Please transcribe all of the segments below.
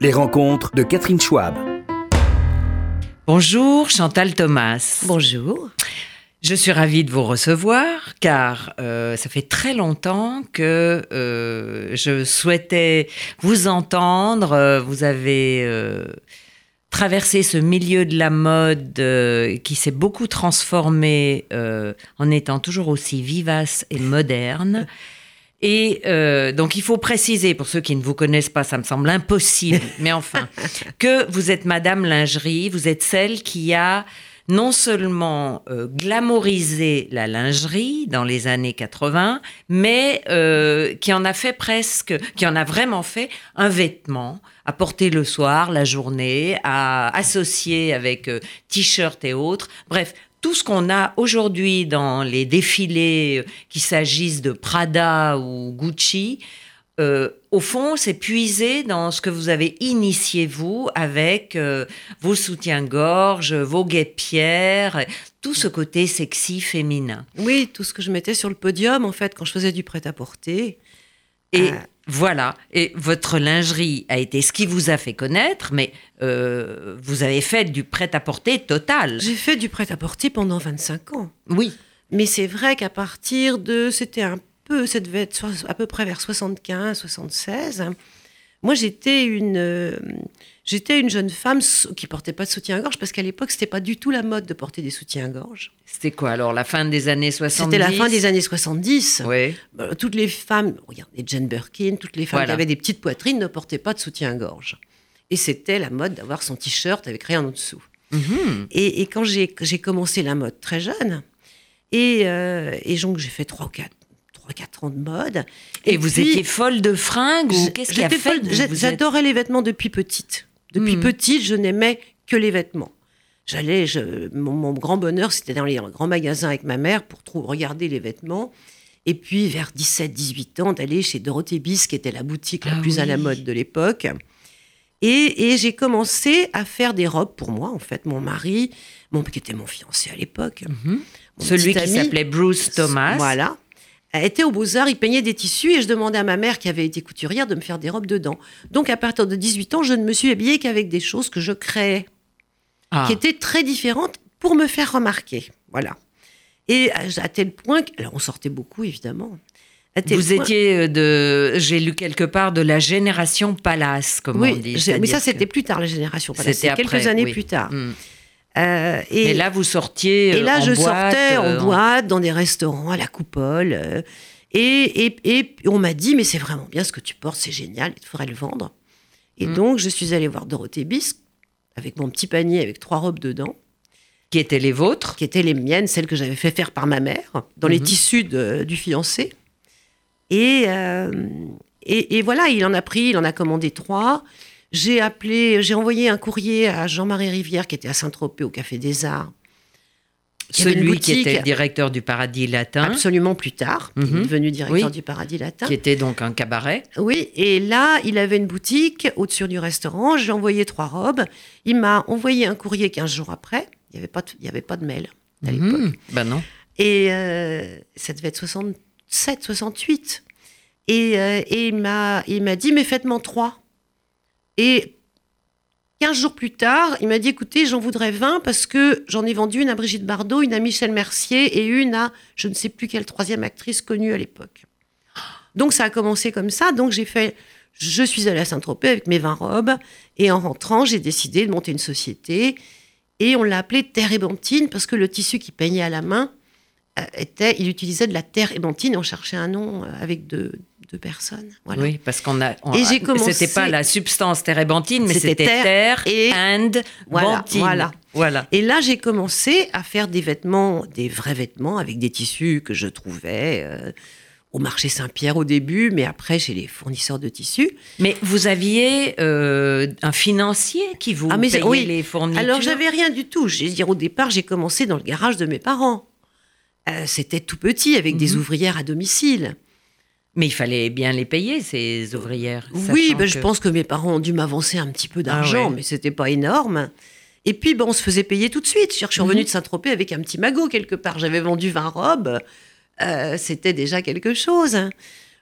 Les rencontres de Catherine Schwab. Bonjour Chantal Thomas. Bonjour. Je suis ravie de vous recevoir car euh, ça fait très longtemps que euh, je souhaitais vous entendre. Euh, vous avez euh, traversé ce milieu de la mode euh, qui s'est beaucoup transformé euh, en étant toujours aussi vivace et moderne. Et euh, donc il faut préciser, pour ceux qui ne vous connaissent pas, ça me semble impossible, mais enfin, que vous êtes Madame Lingerie, vous êtes celle qui a non seulement euh, glamourisé la lingerie dans les années 80, mais euh, qui en a fait presque, qui en a vraiment fait un vêtement à porter le soir, la journée, à associer avec euh, t-shirt et autres. Bref, tout ce qu'on a aujourd'hui dans les défilés, euh, qu'il s'agisse de Prada ou Gucci, euh, au fond, c'est puisé dans ce que vous avez initié, vous, avec euh, vos soutiens-gorge, vos guêpières, tout ce côté sexy féminin. Oui, tout ce que je mettais sur le podium, en fait, quand je faisais du prêt-à-porter. Et. Voilà, et votre lingerie a été ce qui vous a fait connaître, mais euh, vous avez fait du prêt-à-porter total. J'ai fait du prêt-à-porter pendant 25 ans. Oui, Mais c'est vrai qu'à partir de. C'était un peu. Ça devait être à peu près vers 75, 76. Moi, j'étais une. euh, J'étais une jeune femme qui portait pas de soutien-gorge parce qu'à l'époque, c'était pas du tout la mode de porter des soutiens-gorge. c'était quoi alors, la fin des années 70 C'était la fin des années 70. Oui. Bah, toutes les femmes, regardez Jane Birkin, toutes les femmes Voilà. qui avaient des petites poitrines ne portaient pas de soutien-gorge. Et c'était la mode d'avoir son t-shirt avec rien en dessous. Mhm. Et, et quand j'ai commencé la mode très jeune, et, euh, et donc j'ai fait 3 ou 4, 3, 4 ans de mode. Et, vous puis, étiez folle de fringues ou qu'est-ce qui a fait êtes- J'adorais les vêtements depuis petite. Depuis Mhm. petite, je n'aimais que les vêtements. J'allais, mon, mon grand bonheur, c'était dans les grands magasins avec ma mère pour regarder les vêtements. Et puis, vers 17-18 ans, d'aller chez Dorothée Bis, qui était la boutique la Ah plus à la mode de l'époque. Et, et j'ai commencé à faire des robes pour moi, en fait. Mon mari, mon, qui était mon fiancé à l'époque. Mhm. Celui qui s'appelait Bruce Thomas. Voilà. Était au Beaux-Arts, il peignait des tissus et je demandais à ma mère, qui avait été couturière, de me faire des robes dedans. Donc, à partir de 18 ans, je ne me suis habillée qu'avec des choses que je créais, Ah. qui étaient très différentes pour me faire remarquer. Voilà. Et à tel point que. Alors, on sortait beaucoup, évidemment. À tel Vous point- étiez euh, de, j'ai lu quelque part, de la génération Palace, comme on dit. mais ça, que- c'était plus tard, la génération. Voilà, C'était quelques années oui. plus tard. Mm. Euh, Et, là, vous sortiez. Et là, euh, en je boîte, sortais euh, en boîte, dans des restaurants, à la coupole. et, et, et on m'a dit, mais c'est vraiment bien ce que tu portes, c'est génial, il faudrait le vendre. Et Mm. donc, je suis allée voir Dorothée Bisque, avec mon petit panier avec trois robes dedans, Qui étaient les vôtres qui étaient les miennes, celles que j'avais fait faire par ma mère, dans les Mhm. tissus de- du fiancé. Et, euh, et, et voilà, il en a pris, il en a commandé trois. J'ai appelé, j'ai envoyé un courrier à Jean-Marie Rivière, qui était à Saint-Tropez, au Café des Arts. Celui qui était le directeur du Paradis Latin, absolument plus tard. Il Mhm. est devenu directeur Oui. du Paradis Latin. qui était donc un cabaret. Oui, et là, il avait une boutique au-dessus du restaurant. J'ai envoyé trois robes. Il m'a envoyé un courrier 15 jours après. Il n'y avait, pas de- il y avait pas de mail à l'époque. Mhm. Ben non. Et euh, ça devait être 67, 68. Et, euh, et il m'a dit, mais faites-moi trois. Et 15 jours plus tard, il m'a dit, écoutez, j'en voudrais 20 parce que j'en ai vendu une à Brigitte Bardot, une à Michel Mercier et une à je ne sais plus quelle troisième actrice connue à l'époque. Donc ça a commencé comme ça. Donc j'ai fait, je suis allée à Saint-Tropez avec mes 20 robes et en rentrant, j'ai décidé de monter une société et on l'a appelée Terre Ébantine parce que le tissu qui peignait à la main euh, était, il utilisait de la terre ébantine on cherchait un nom euh, avec deux, deux personnes. Voilà. Oui, parce qu'on a. on- Et j'ai commencé- C'était pas la substance térébenthine, mais C'était terre et- and Voilà, bentine. voilà. Voilà. Et là, j'ai commencé à faire des vêtements, des vrais vêtements avec des tissus que je trouvais euh, au marché Saint-Pierre au début, mais après chez les fournisseurs de tissus. Mais vous aviez euh, un financier qui vous Ah, mais payait oui. les fournitures. Alors, j'avais rien du tout. Je veux dire, au départ, j'ai commencé dans le garage de mes parents. Euh, C'était tout petit, avec des Mhm. ouvrières à domicile. Mais il fallait bien les payer, ces ouvrières. Oui, ben, je pense que mes parents ont dû m'avancer un petit peu d'argent, Ah ouais. mais c'était pas énorme. Et puis, ben, on se faisait payer tout de suite. Je suis Mhm. revenue de Saint-Tropez avec un petit magot quelque part. J'avais vendu 20 robes. Euh, c'était déjà quelque chose.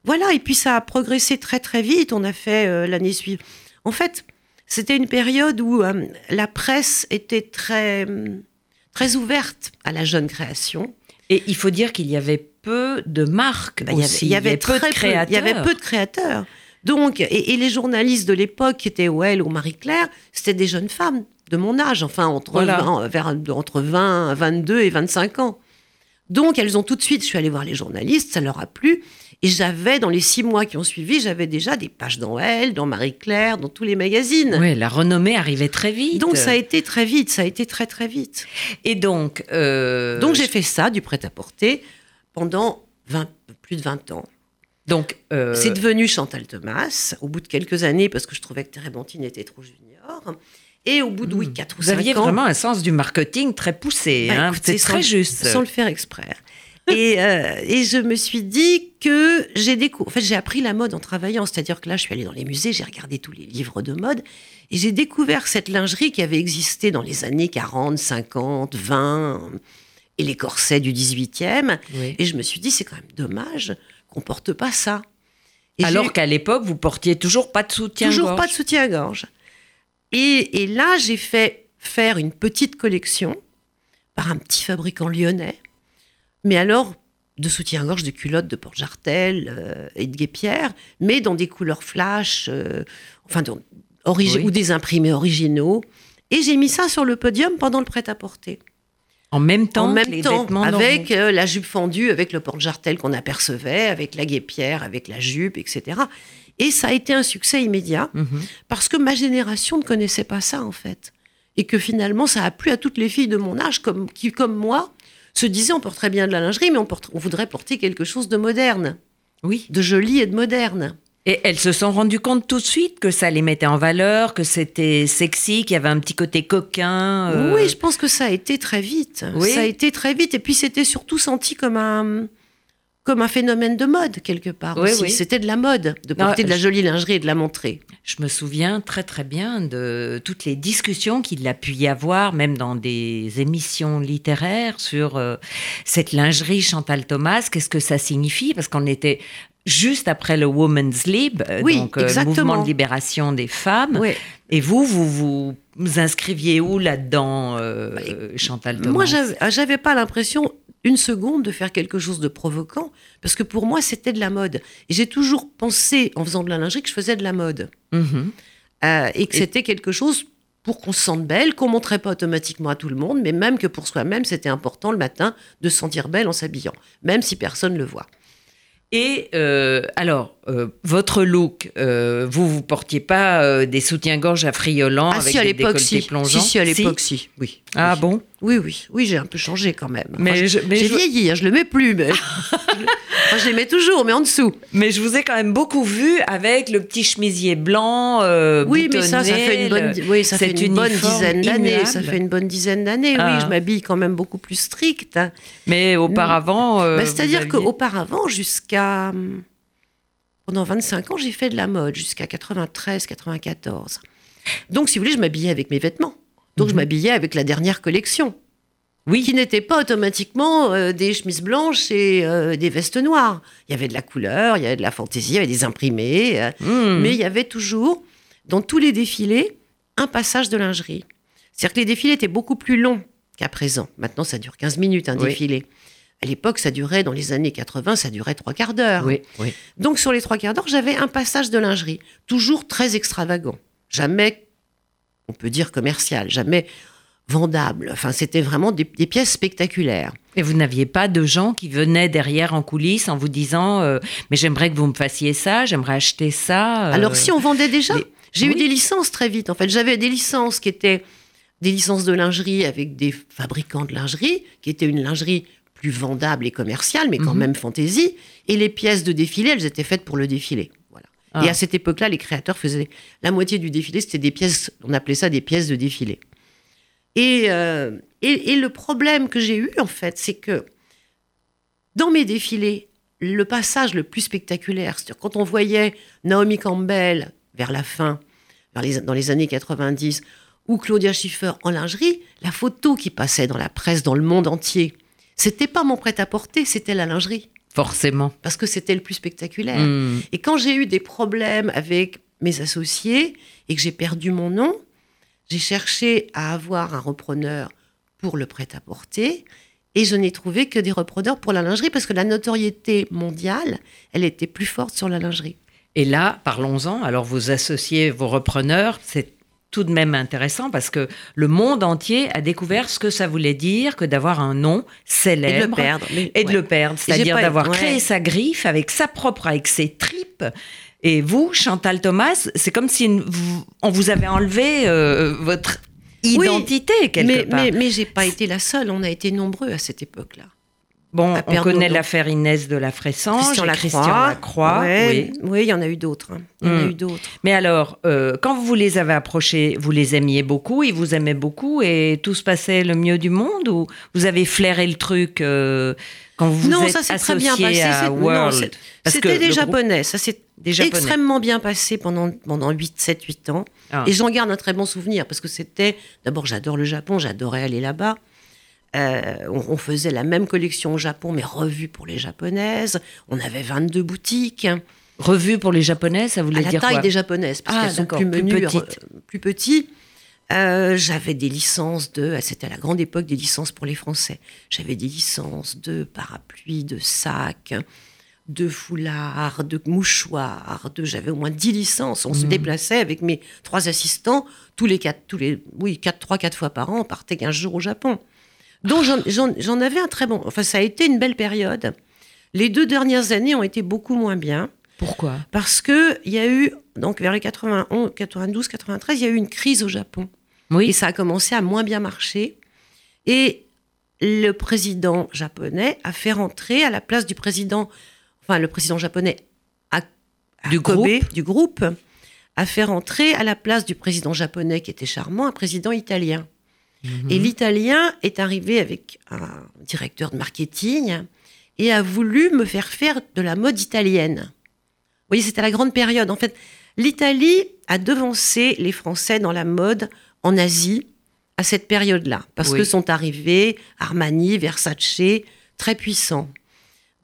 Voilà, et puis ça a progressé très très vite. On a fait euh, l'année suivante. En fait, c'était une période où euh, la presse était très, très ouverte à la jeune création. Et il faut dire qu'il y avait peu de marques Bah, il y avait- aussi. il y avait, peu de créateurs. Il y avait peu de créateurs. Donc, et, et les journalistes de l'époque, qui étaient Well ou Marie-Claire, c'était des jeunes femmes de mon âge, enfin entre, Voilà. 20, vers- entre 20, 22 et 25 ans. Donc, elles ont tout de suite, je suis allée voir les journalistes, ça leur a plu. Et j'avais, dans les six mois qui ont suivi, j'avais déjà des pages dans Elle, dans Marie-Claire, dans tous les magazines. Oui, la renommée arrivait très vite. Donc, ça a été très vite, ça a été très, très vite. Et donc, euh, Donc, j'ai fait ça, du prêt-à-porter, pendant 20 plus de 20 ans. donc euh, C'est devenu Chantal Thomas au bout de quelques années parce que je trouvais que Térébenthine était trop junior. Et au bout de oui, 4 ou vous 5 aviez ans. vraiment un sens du marketing très poussé. Bah, hein. C'est très juste. Sans le faire exprès. et, euh, et je me suis dit que j'ai décou- en fait, j'ai appris la mode en travaillant. C'est-à-dire que là, je suis allée dans les musées, j'ai regardé tous les livres de mode et j'ai découvert cette lingerie qui avait existé dans les années 40, 50, 20 et les corsets du 18e. Oui. Et je me suis dit, c'est quand même dommage qu'on porte pas ça. Et Alors qu'à l'époque, vous portiez toujours pas de soutien. Toujours pas de soutien-gorge. Et, et là, j'ai fait faire une petite collection par un petit fabricant lyonnais, mais alors de soutien-gorge, de culottes de Port-Jartel euh, et de guépières, mais dans des couleurs flash, euh, enfin, dans- origi- Oui. ou des imprimés originaux. Et j'ai mis ça sur le podium pendant le prêt-à-porter. En même temps, en que même les temps, vêtements avec euh, la jupe fendue, avec le porte-jartel qu'on apercevait, avec la guépière, avec la jupe, etc. Et ça a été un succès immédiat Mhm. parce que ma génération ne connaissait pas ça en fait. Et que finalement, ça a plu à toutes les filles de mon âge comme, qui, comme moi, se disaient on porterait bien de la lingerie, mais on, porte- on voudrait porter quelque chose de moderne, Oui. de joli et de moderne. Et elles se sont rendues compte tout de suite que ça les mettait en valeur, que c'était sexy, qu'il y avait un petit côté coquin. euh, Oui, je pense que ça a été très vite. Oui. Ça a été très vite. Et puis c'était surtout senti comme un, comme un phénomène de mode, quelque part. Oui, aussi. oui. C'était de la mode, de porter Non, de la jolie lingerie et de la montrer. Je me souviens très très bien de toutes les discussions qu'il a pu y avoir, même dans des émissions littéraires, sur euh, cette lingerie Chantal Thomas. Qu'est-ce que ça signifie? Parce qu'on était juste après le Women's Lib, euh, Oui, donc euh, le mouvement de libération des femmes. Oui. Et vous, vous vous, vous inscriviez où là-dedans, euh, Chantal Thomas Moi, j'avais ah, j'avais pas l'impression une seconde de faire quelque chose de provoquant, parce que pour moi, c'était de la mode. Et j'ai toujours pensé, en faisant de la lingerie, que je faisais de la mode. Mhm. Euh, et que Et- c'était quelque chose pour qu'on se sente belle, qu'on montrait pas automatiquement à tout le monde, mais même que pour soi-même, c'était important le matin de se sentir belle en s'habillant, même si personne le voit. Et euh, alors, euh, votre look, euh, vous vous portiez pas euh, des soutiens-gorge affriolants ah avec si, à des décolletés si. plongeants Si, si, à l'époque, si. Oui. Ah oui. bon? Oui, oui. Oui, j'ai un peu changé quand même. Mais Enfin, j'ai je- vieilli, hein, je le mets plus, mais... Enfin, je les mets toujours, mais en dessous. Mais je vous ai quand même beaucoup vu avec le petit chemisier blanc. Oui, mais ça, ça fait une bonne, boutonné, oui, ça fait cet une bonne uniforme dizaine d'années. Ça fait une bonne dizaine d'années. Ah. Oui, je m'habille quand même beaucoup plus strict. hein. Mais auparavant. euh, Bah, C'est-à-dire aviez- qu'auparavant, jusqu'à hum, pendant 25 ans, j'ai fait de la mode jusqu'à 93, 94. Donc, si vous voulez, je m'habillais avec mes vêtements. Donc, je Mhm. m'habillais avec la dernière collection, Oui, qui n'était pas automatiquement euh, des chemises blanches et euh, des vestes noires. Il y avait de la couleur, il y avait de la fantaisie, il y avait des imprimés. euh, Mmh. mais il y avait toujours, dans tous les défilés, un passage de lingerie. C'est-à-dire que les défilés étaient beaucoup plus longs qu'à présent. Maintenant, ça dure 15 minutes, un Oui. défilé. À l'époque, ça durait, dans les années 80, ça durait trois quarts d'heure. Oui, oui. Donc, sur les trois quarts d'heure, j'avais un passage de lingerie, toujours très extravagant. Jamais, on peut dire commercial, jamais vendable. Enfin, c'était vraiment des, des pièces spectaculaires. Et vous n'aviez pas de gens qui venaient derrière en coulisses en vous disant euh, Mais j'aimerais que vous me fassiez ça, j'aimerais acheter ça. euh, Alors, si on vendait déjà, les- j'ai eu des licences très vite. En fait, j'avais des licences qui étaient des licences de lingerie avec des fabricants de lingerie, qui étaient une lingerie plus vendable et commerciale, mais quand Mhm. même fantaisie. Et les pièces de défilé, elles étaient faites pour le défilé. Voilà. Ah. Et à cette époque-là, les créateurs faisaient la moitié du défilé, c'était des pièces, on appelait ça des pièces de défilé. Et, euh, et, et le problème que j'ai eu, en fait, c'est que dans mes défilés, le passage le plus spectaculaire, c'est-à-dire quand on voyait Naomi Campbell vers la fin, vers les- dans les années 90, ou Claudia Schiffer en lingerie, la photo qui passait dans la presse, dans le monde entier, c'était pas mon prêt-à-porter, c'était la lingerie, Forcément. parce que c'était le plus spectaculaire. Mmh. Et quand j'ai eu des problèmes avec mes associés et que j'ai perdu mon nom, j'ai cherché à avoir un repreneur pour le prêt-à-porter et je n'ai trouvé que des repreneurs pour la lingerie parce que la notoriété mondiale, elle était plus forte sur la lingerie. Et là, parlons-en. Alors, vous associez vos repreneurs. C'est tout de même intéressant parce que le monde entier a découvert ce que ça voulait dire que d'avoir un nom célèbre Et de le perdre. Mais- et de le perdre, c'est-à-dire d'avoir ouais. créé sa griffe avec sa propre, avec ses tripes. Et vous, Chantal Thomas, c'est comme si une- vous- on vous avait enlevé euh, votre Oui, identité quelque mais, part. mais, mais j'ai pas été la seule, on a été nombreux à cette époque-là. Bon, on connaît l'affaire Inès de la Fressange, Christian Lacroix. Christian Lacroix, Ouais, oui. oui, il y en a eu d'autres. hein. Il y en a Mm. eu d'autres. Mais alors, euh, quand vous les avez approchés, vous les aimiez beaucoup, ils vous aimaient beaucoup et tout se passait le mieux du monde ou vous avez flairé le truc euh, quand vous vous non, êtes ça s'est très associé bien passé. à World? C'était des groupe- Japonais. Ça s'est extrêmement bien passé pendant, pendant 8, 7, 8 ans. Ah. Et j'en garde un très bon souvenir parce que c'était. D'abord, j'adore le Japon, j'adorais aller là-bas. Euh, on, on faisait la même collection au Japon, mais revue pour les japonaises. On avait 22 boutiques. Revue pour les Japonais, ça voulait à la dire taille quoi des japonaises, parce Ah, qu'elles sont plus plus petites. euh, plus petits. Euh, j'avais des licences de, c'était à la grande époque des licences pour les Français. J'avais des licences de parapluies, de sacs, de foulards, de mouchoirs, de, j'avais au moins 10 licences. On Mmh. se déplaçait avec mes trois assistants tous les quatre, tous les, oui, quatre, trois, quatre fois par an. On partait 15 jours au Japon. Donc j'en- avais un très bon. Enfin, ça a été une belle période. Les deux dernières années ont été beaucoup moins bien Pourquoi? Parce que il y a eu donc vers les 91, 92, 93, il y a eu une crise au Japon et Oui. ça a commencé à moins bien marcher. Et le président japonais a fait rentrer à la place du président, enfin le président japonais à, à Du Kobe, groupe. du groupe, a fait rentrer à la place du président japonais qui était charmant un président italien. Mhm. Et l'italien est arrivé avec un directeur de marketing et a voulu me faire faire de la mode italienne. Vous voyez, c'était la grande période. En fait, l'Italie a devancé les Français dans la mode en Asie à cette période-là, parce Oui. que sont arrivés Armani, Versace, très puissants.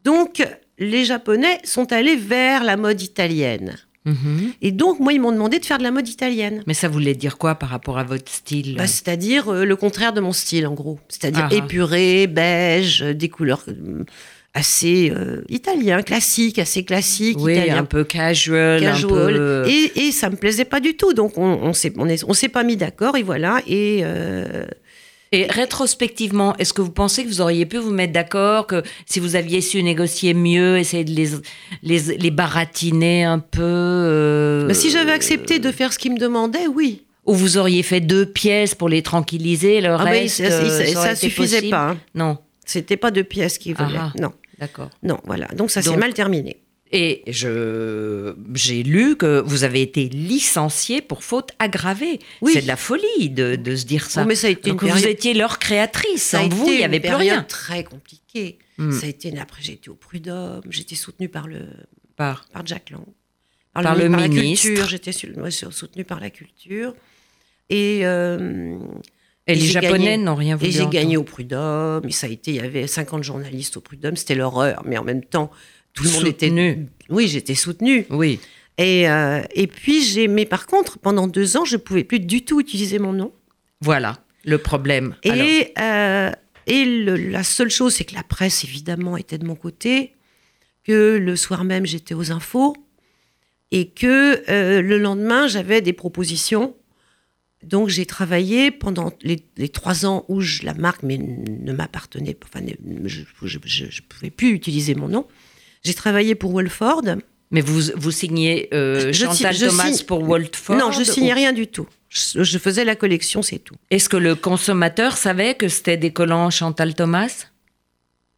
Donc, les Japonais sont allés vers la mode italienne. Mhm. Et donc, moi, ils m'ont demandé de faire de la mode italienne. Mais ça voulait dire quoi par rapport à votre style Bah, c'est-à-dire euh, le contraire de mon style, en gros. C'est-à-dire Ah épuré, beige, euh, des couleurs euh, assez euh, italien, classiques, assez classiques, Oui, italien, un peu casual, casual. un peu... Et, et ça me plaisait pas du tout. Donc, on, on s'est on est- on s'est pas mis d'accord, et voilà. Et euh, Et rétrospectivement, est-ce que vous pensez que vous auriez pu vous mettre d'accord que si vous aviez su négocier mieux, essayer de les, les, les baratiner un peu euh, bah, si j'avais accepté de faire ce qu'ils me demandaient, oui. Ou vous auriez fait deux pièces pour les tranquilliser, le Ah, bah, reste, ça, ça- euh, ça suffisait pas. hein. Non, C'était pas deux pièces qu'ils Ah voulaient. ah. Non, d'accord. non, voilà. Donc, ça s'est mal terminé. Et je j'ai lu que vous avez été licencié pour faute aggravée. Oui. C'est de la folie de, de se dire ça. Oh, mais ça a été Donc une vous étiez leur créatrice. Ça Sans vous, il n'y avait plus rien. très compliquée. Hmm. Ça a été après j'ai été au prud'homme, j'étais soutenue par le Par- par Jack Lang, Par le la ministre. culture, j'étais soutenue par la culture et euh, Et, Et les Japonais n'ont rien voulu et j'ai gagné au prud'homme. Et ça a été, il y avait 50 journalistes au prud'homme, c'était l'horreur, mais en même temps tout le monde était, oui, j'étais soutenue. Oui. Et euh, et puis j'ai, mais par contre pendant deux ans je pouvais plus du tout utiliser mon nom. Voilà le problème. Et, euh, et le- la seule chose, c'est que la presse, évidemment, était de mon côté, que le soir même, j'étais aux infos, et que euh, le lendemain, j'avais des propositions. Donc, j'ai travaillé pendant les, les trois ans où je- la marque mais, ne m'appartenait pas, enfin, ne- je ne pouvais plus utiliser mon nom. J'ai travaillé pour Wolford. mais vous, vous signez euh, Je Chantal je Thomas signe- pour Waltford non, je signais ou- rien du tout. Je, faisais la collection, c'est tout. Est-ce que le consommateur savait que c'était des collants Chantal Thomas?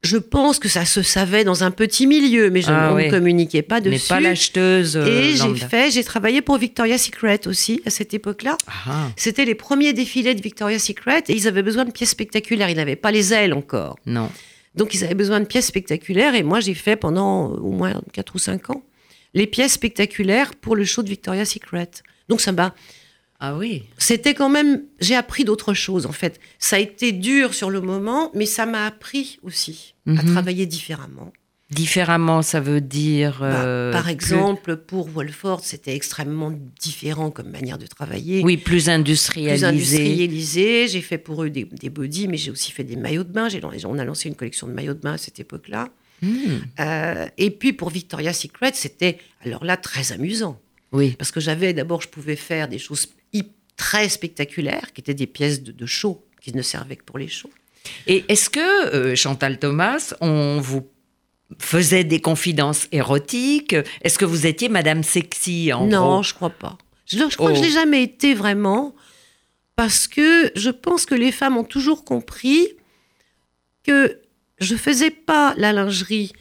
Je pense que ça se savait dans un petit milieu, mais je Ah on oui. ne communiquais pas dessus. Mais pas l'acheteuse euh, Et j'ai fait, j'ai travaillé pour Victoria's Secret aussi à cette époque-là. Ah, C'était les premiers défilés de Victoria's Secret et ils avaient besoin de pièces spectaculaires. Ils n'avaient pas les ailes encore. non. Donc ils avaient besoin de pièces spectaculaires et moi j'ai fait pendant euh, au moins 4 ou 5 ans les pièces spectaculaires pour le show de Victoria's Secret. Donc ça m'a Ah oui. c'était quand même j'ai appris d'autres choses en fait. Ça a été dur sur le moment mais ça m'a appris aussi à Mhm. travailler différemment. Différemment, ça veut dire. Bah, euh, par plus- exemple, pour Wolford, c'était extrêmement différent comme manière de travailler. oui, plus plus industrialisé. industrialisé. J'ai fait pour eux des, des bodys, mais j'ai aussi fait des maillots de bain. J'ai- On a lancé une collection de maillots de bain à cette époque-là. Hmm, Euh, et puis pour Victoria's Secret, c'était alors là très amusant. oui. Parce que j'avais d'abord, je pouvais faire des choses très spectaculaires, qui étaient des pièces de, de show, qui ne servaient que pour les shows. Et est-ce que, euh, Chantal Thomas, on vous faisait des confidences érotiques Est-ce que vous étiez Madame Sexy, en non, gros? je crois pas. Je, je crois que je Oh. l'ai jamais été vraiment, parce que je pense que les femmes ont toujours compris que je faisais pas la lingerie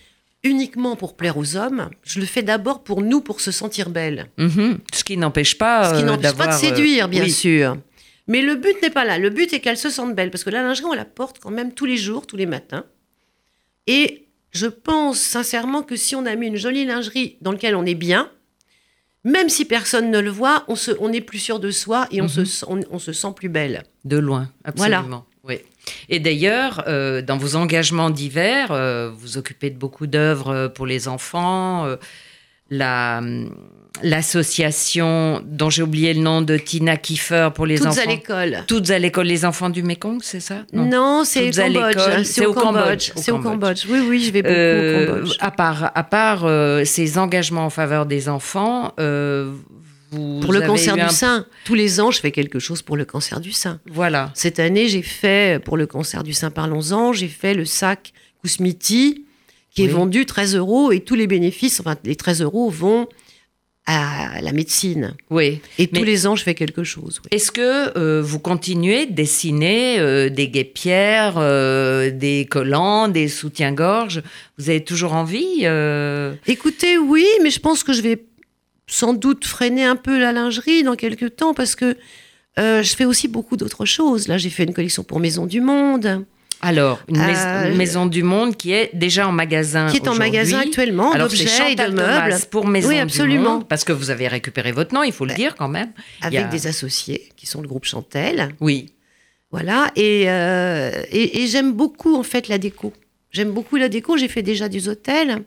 uniquement pour plaire aux hommes. Je le fais d'abord pour nous, pour se sentir belle. Mhm. Ce qui n'empêche pas Ce qui euh, n'empêche pas de euh, séduire, bien oui. sûr. Mais le but n'est pas là. Le but est qu'elles se sentent belles. Parce que la lingerie, on la porte quand même tous les jours, tous les matins. Et je pense sincèrement que si on a mis une jolie lingerie dans laquelle on est bien, même si personne ne le voit, on, se, on est plus sûr de soi et on, Mhm. se, sent- on, on se sent plus belle. De loin, Voilà. absolument. Oui. Et d'ailleurs, euh, dans vos engagements divers, euh, vous occupez de beaucoup d'œuvres euh, pour les enfants. euh, la, hum, l'association dont j'ai oublié le nom de Tina Kiefer pour les Toutes enfants. à l'école. Toutes à l'école, les enfants du Mékong, c'est ça? Non, c'est au Toutes Cambodge. c'est au Cambodge, C'est au Cambodge. Cambodge. Oui, oui, je vais beaucoup Euh, au Cambodge. à part, à part euh, ces engagements en faveur des enfants, euh, vous Pour le cancer du un- sein. Tous les ans, je fais quelque chose pour le cancer du sein. Voilà. Cette année, j'ai fait, pour le cancer du sein, parlons-en, j'ai fait le sac Kousmiti, qui est vendu 13 euros, et tous les bénéfices, enfin, les 13 euros vont à la médecine. Oui. Et tous les ans, je fais quelque chose. oui. Est-ce que euh, vous continuez de dessiner euh, des guépières, euh, des collants, des soutiens-gorge? Vous avez toujours envie Écoutez, oui, mais je pense que je vais sans doute freiner un peu la lingerie dans quelques temps, parce que je fais aussi beaucoup d'autres choses. Là, j'ai fait une collection pour Maison du Monde, Alors, une, mais- Euh, une maison du monde qui est déjà en magasin. qui est en magasin actuellement, d'objets et de meubles, pour Maison Oui, du absolument. Monde, parce que vous avez récupéré votre nom, il faut le dire quand même. avec a- des associés, qui sont le groupe Chantel. Oui. Voilà, et, euh, et, et j'aime beaucoup en fait la déco. J'aime beaucoup la déco, j'ai fait déjà des hôtels.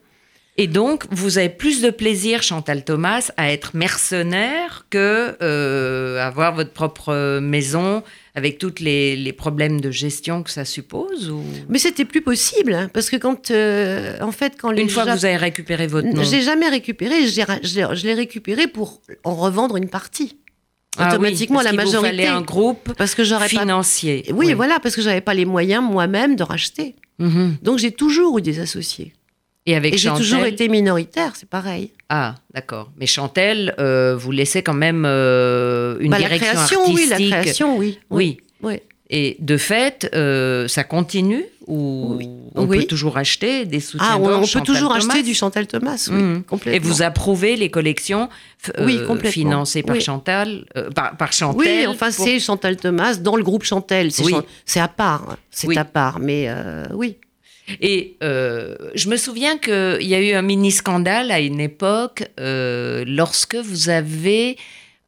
Et donc, vous avez plus de plaisir, Chantal Thomas, à être mercenaire que euh, avoir votre propre euh, maison avec tous les, les problèmes de gestion que ça suppose ou... Mais c'était plus possible, hein, parce que quand, euh, en fait, quand les Une fois que vous avez récupéré votre nom. J'ai jamais récupéré, je l'ai récupéré pour en revendre une partie. Ah oui, automatiquement, parce la vous majorité. fallait un groupe Parce que j'aurais pas. financier. Oui, voilà, parce que j'avais pas les moyens moi-même de racheter. Mhm. Donc j'ai toujours eu des associés. Et avec Et j'ai toujours été minoritaire, c'est pareil. Ah, d'accord. Mais Chantal, euh, vous laissez quand même euh, une Bah, la direction création, oui, artistique. la création, oui. Oui. oui. Et de fait, euh, ça continue ou Oui. on Oui. peut toujours acheter des soutiens Ah, on, on peut toujours Thomas acheter du Chantal Thomas, oui. Et complètement. vous approuvez les collections Oui, euh, financées par Oui. Chantal, euh, par, par Chantal Oui, enfin, pour- c'est Chantal Thomas dans le groupe Chantel. C'est Oui. À part. hein. C'est Oui. à part. Mais euh, oui. Et euh, je me souviens qu'il y a eu un mini scandale à une époque euh, lorsque vous avez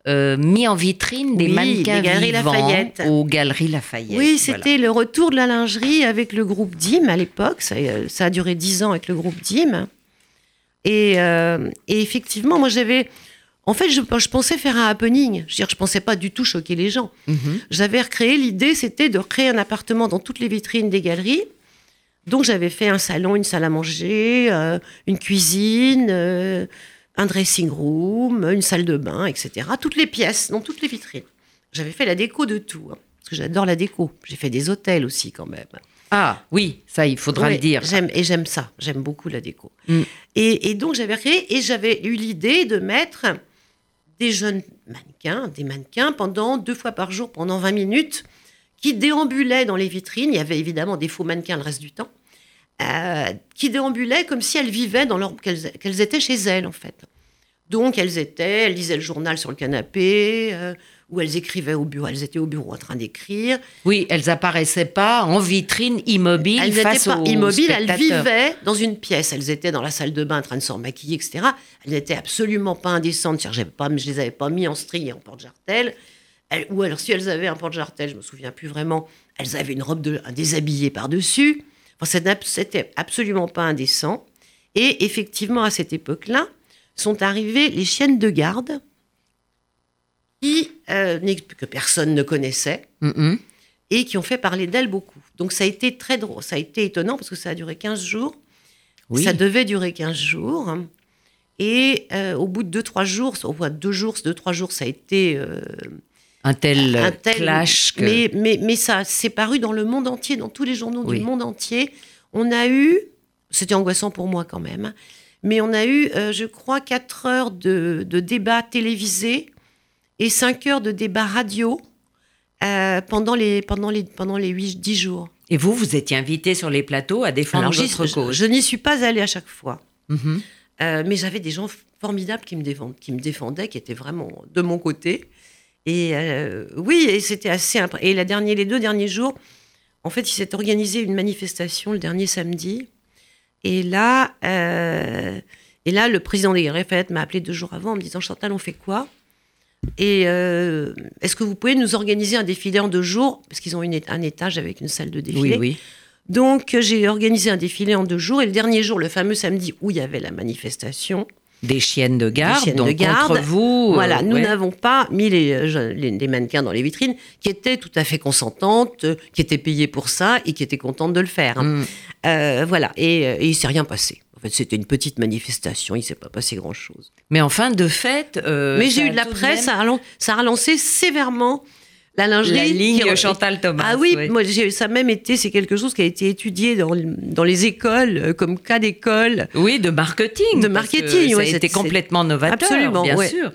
euh, mis en vitrine des Oui, mannequins Galeries vivants Lafayette. aux Galeries Lafayette. Oui, Voilà. c'était le retour de la lingerie avec le groupe DIM à l'époque. Ça, ça a duré dix ans avec le groupe DIM. Et, et effectivement, moi, j'avais. En fait, je, je pensais faire un happening. Je veux dire, je pensais pas du tout choquer les gens. Mhm. J'avais recréé l'idée, c'était de recréer un appartement dans toutes les vitrines des galeries. Donc j'avais fait un salon, une salle à manger, euh, une cuisine, euh, un dressing room, une salle de bain, etc. Toutes les pièces, dans toutes les vitrines. J'avais fait la déco de tout, hein, parce que j'adore la déco. J'ai fait des hôtels aussi quand même. Ah oui, ça il faudra Ouais, le dire. J'aime et j'aime ça. J'aime beaucoup la déco. Mm. Et, et donc j'avais créé et j'avais eu l'idée de mettre des jeunes mannequins, des mannequins pendant deux fois par jour pendant 20 minutes, qui déambulaient dans les vitrines. Il y avait évidemment des faux mannequins le reste du temps, euh, qui déambulaient comme si elles vivaient dans leur qu'elles étaient chez elles en fait. Donc elles étaient, elles lisaient le journal sur le canapé. euh, ou elles écrivaient au bureau, elles étaient au bureau en train d'écrire. Oui, elles apparaissaient pas en vitrine immobile Elles n'étaient pas immobiles, elles vivaient dans une pièce. Elles étaient dans la salle de bain en train de se remaquiller, etc. Elles n'étaient absolument pas indécentes. Pas, je les avais pas mis en string et en porte-jartel. Elles- ou alors, si elles avaient un porte-jartel, je me souviens plus vraiment, elles avaient une robe de, un déshabillé par-dessus. Enfin, c'était ab- c'était absolument pas indécent. Et effectivement, à cette époque-là, sont arrivées les chiennes de garde qui, euh, que personne ne connaissait et qui ont fait parler d'elle beaucoup. Donc ça a été très drôle, ça a été étonnant parce que ça a duré 15 jours. Oui. Ça devait durer 15 jours. Et euh, au bout de 2-3 jours, au bout de 2 jours, 2-3 jours, ça a été euh, Un tel, un tel- clash que... Mais, mais, mais ça s'est paru dans le monde entier, dans tous les journaux Oui. du monde entier. On a eu, c'était angoissant pour moi quand même, mais on a eu, euh, je crois, 4 heures de, de débats télévisés et 5 heures de débats radio euh, pendant les, pendant les, pendant les 8, 10 jours. Et vous, vous étiez invité sur les plateaux à défendre Alors, votre je, cause. je n'y suis pas allée à chaque fois. Mhm. Euh, mais j'avais des gens formidables qui me, défend- qui me défendaient, qui étaient vraiment de mon côté. Et euh, oui, et c'était assez. impré- Et la dernière, les deux derniers jours, en fait, il s'est organisé une manifestation le dernier samedi. Et là, euh, et là, le président des Greffettes m'a appelé deux jours avant en me disant Chantal, on fait quoi? Et euh, est-ce que vous pouvez nous organiser un défilé en deux jours? Parce qu'ils ont une, un étage avec une salle de défilé. Oui, oui. Donc, j'ai organisé un défilé en deux jours. Et le dernier jour, le fameux samedi où il y avait la manifestation, Des chiennes de garde, chiennes de garde. contre vous. euh, voilà, nous ouais. n'avons pas mis les, euh, les, les mannequins dans les vitrines qui étaient tout à fait consentantes, euh, qui étaient payées pour ça et qui étaient contentes de le faire. Mm. Euh, voilà, et, et il s'est rien passé. En fait, c'était une petite manifestation, il s'est pas passé grand-chose. Mais enfin, de fait. euh, Mais j'ai eu de la presse, même- ça a relancé sévèrement la lingerie. La ligne qui- Chantal Thomas. Ah oui, moi j'ai- ça a même été, c'est quelque chose qui a été étudié dans, dans les écoles, euh, comme cas d'école. Oui, de marketing. De marketing, été c'est- complètement novateur, Absolument, bien ouais. sûr.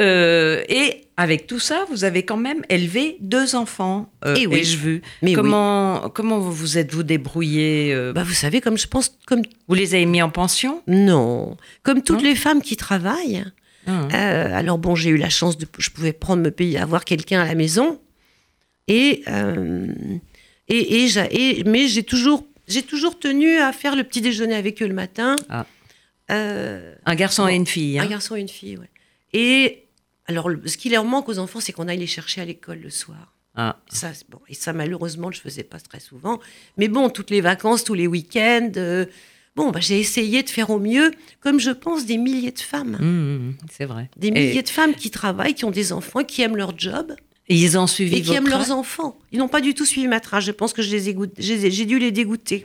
Euh, et avec tout ça, vous avez quand même élevé deux enfants, euh, Eh oui. ai-je vu. Mais oui. comment, comment vous vous êtes-vous débrouillé euh, Bah, vous savez, comme je pense, comme Vous les avez mis en pension? Non, comme toutes Non? les femmes qui travaillent. Ah. Euh, alors bon, j'ai eu la chance de, je pouvais prendre me payer, avoir quelqu'un à la maison, et euh, et, et, et- mais j'ai toujours, j'ai toujours tenu à faire le petit déjeuner avec eux le matin. Ah. Euh, Un garçon Bon, et une fille. hein. un garçon et une fille, ouais. Et alors, le- ce qui leur manque aux enfants, c'est qu'on aille les chercher à l'école le soir. Ah. Ça, bon. Et ça, malheureusement, je ne faisais pas très souvent. Mais bon, toutes les vacances, tous les week-ends, bon, bah, j'ai essayé de faire au mieux, comme je pense des milliers de femmes. Mmh, mmh, c'est vrai. Des Et- milliers de femmes qui travaillent, qui ont des enfants, qui aiment leur job Et ils ont suivi et qui aiment leurs enfants. Ils n'ont pas du tout suivi ma trace. Je pense que je les ai goût- j'ai dû les dégoûter.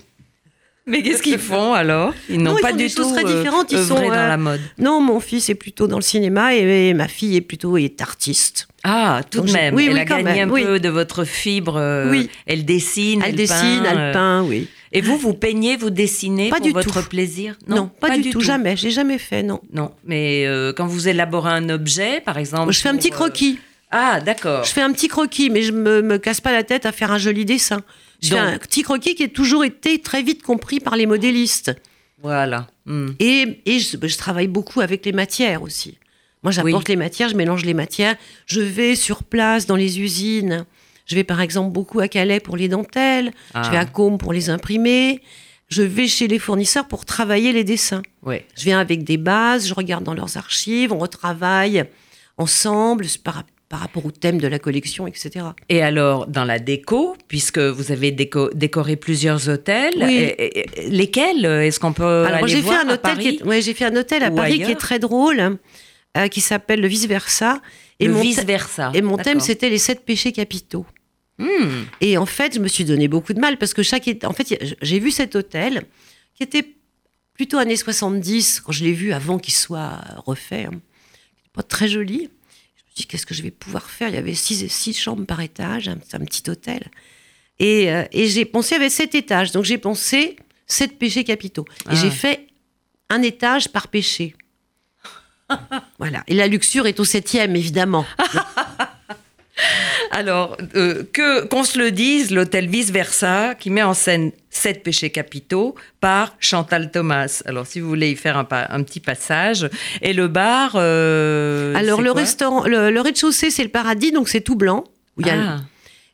Mais qu'est-ce qu'ils font alors? Ils n'ont Non, ils pas font du des choses tout très euh, différentes. Ils sont, dans euh, la mode. Non, mon fils est plutôt dans le cinéma et, et ma fille est plutôt est artiste. Ah, tout Donc de même. oui, elle oui, a gagné même, un oui. peu de votre fibre. euh, Oui. Elle dessine, Elle, dessine, peint, elle euh, peint, oui. Et vous, vous peignez, vous dessinez Pas pour du votre tout. plaisir? Non, pas, du, tout, jamais. J'ai jamais fait, non. Non, mais euh, quand vous élaborez un objet, par exemple. je fais un petit euh, croquis. Ah, d'accord. Je fais un petit croquis, mais je me, me casse pas la tête à faire un joli dessin. Je Donc- fais un petit croquis qui a toujours été très vite compris par les modélistes. Voilà. Hmm. Et, et je, je travaille beaucoup avec les matières aussi. Moi, j'apporte les matières, je mélange les matières. Je vais sur place dans les usines. Je vais par exemple beaucoup à Calais pour les dentelles. Ah. Je vais à Côme pour les imprimer. Je vais chez les fournisseurs pour travailler les dessins. Ouais. Je viens avec des bases, je regarde dans leurs archives, on retravaille ensemble par, par rapport au thème de la collection, etc. Et alors, dans la déco, puisque vous avez déco- décoré plusieurs hôtels, Oui. et- et- et- lesquels euh, est-ce qu'on peut Alors, aller j'ai fait voir un à hôtel Paris est, ouais, j'ai fait un hôtel à Paris qui est très drôle, euh, qui s'appelle le Vice Versa. Et Le vice versa. et mon thème, c'était les sept péchés capitaux. Hmm. Et en fait, je me suis donné beaucoup de mal parce que chaque. En fait, j'ai vu cet hôtel qui était plutôt années 70, quand je l'ai vu avant qu'il soit refait. hein. Pas très joli. Je me suis dit, qu'est-ce que je vais pouvoir faire? Il y avait six, six chambres par étage, un, un petit hôtel. Et, euh, et j'ai pensé, il y avait sept étages. Donc j'ai pensé sept péchés capitaux. Et Ah. j'ai fait un étage par péché. voilà. Et la luxure est au septième, évidemment. Alors, euh, que qu'on se le dise, l'hôtel Vice Versa, qui met en scène sept péchés capitaux par Chantal Thomas. Alors, si vous voulez y faire un, petit passage. Et le bar. euh, Alors le restaurant, le, le rez-de-chaussée, c'est le paradis, donc c'est tout blanc. où il y a le- Ah,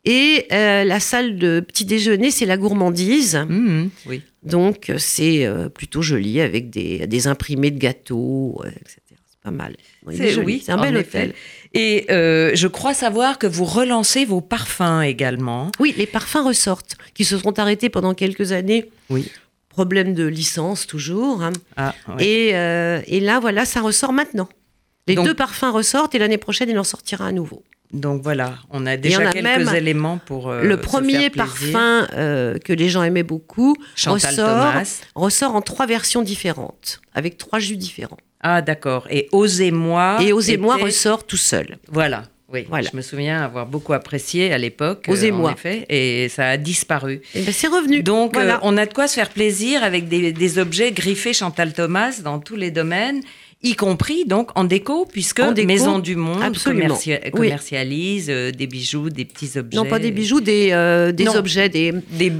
Et euh, la salle de petit déjeuner, c'est la gourmandise. mhm, oui. Donc c'est plutôt joli avec des, des imprimés de gâteaux, etc. Pas mal. Oui, c'est un bel hôtel. Et euh, je crois savoir que vous relancez vos parfums également. Oui, les parfums ressortent, qui se sont arrêtés pendant quelques années. Oui. problème de licence toujours. hein. Ah. Et, euh, et là, voilà, ça ressort maintenant. Les Donc- deux parfums ressortent et l'année prochaine, il en sortira à nouveau. Donc voilà, on a on déjà a quelques éléments pour. euh, le se premier faire parfum euh, que les gens aimaient beaucoup ressort, ressort en trois versions différentes, avec trois jus différents. Ah d'accord. Et Osez-moi. et Osez-moi était- ressort tout seul. Voilà. Oui, Voilà. je me souviens avoir beaucoup apprécié à l'époque. euh, Osez-moi. effet, et ça a disparu. Et ben c'est revenu. Donc, voilà. euh, on a de quoi se faire plaisir avec des, des objets griffés Chantal Thomas dans tous les domaines, y compris donc en déco, puisque En déco, Maison du Monde Oui. commercialise euh, des bijoux, des petits objets. non pas des bijoux, des, euh, des Non. objets, des Des,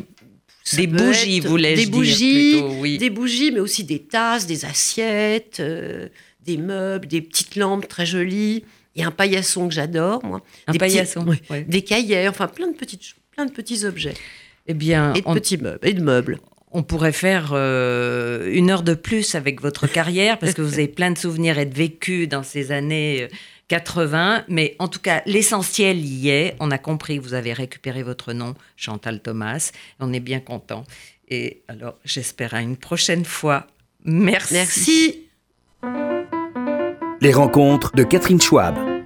ça des bougies, voulais-je dire bougies, plutôt, oui. des bougies, mais aussi des tasses, des assiettes, euh, des meubles, des petites lampes très jolies. Il y a un paillasson que j'adore, moi. Un des paillasson. ouais. Des cahiers, enfin plein de petites, plein de petits objets Eh bien, et de on, petits meubles et de meubles. on pourrait faire euh, une heure de plus avec votre carrière, parce que vous avez plein de souvenirs et de vécu dans ces années euh, 80. Mais en tout cas, l'essentiel y est. On a compris vous avez récupéré votre nom, Chantal Thomas. On est bien content. Et alors, j'espère à une prochaine fois. Merci. Merci. Les rencontres de Catherine Schwab.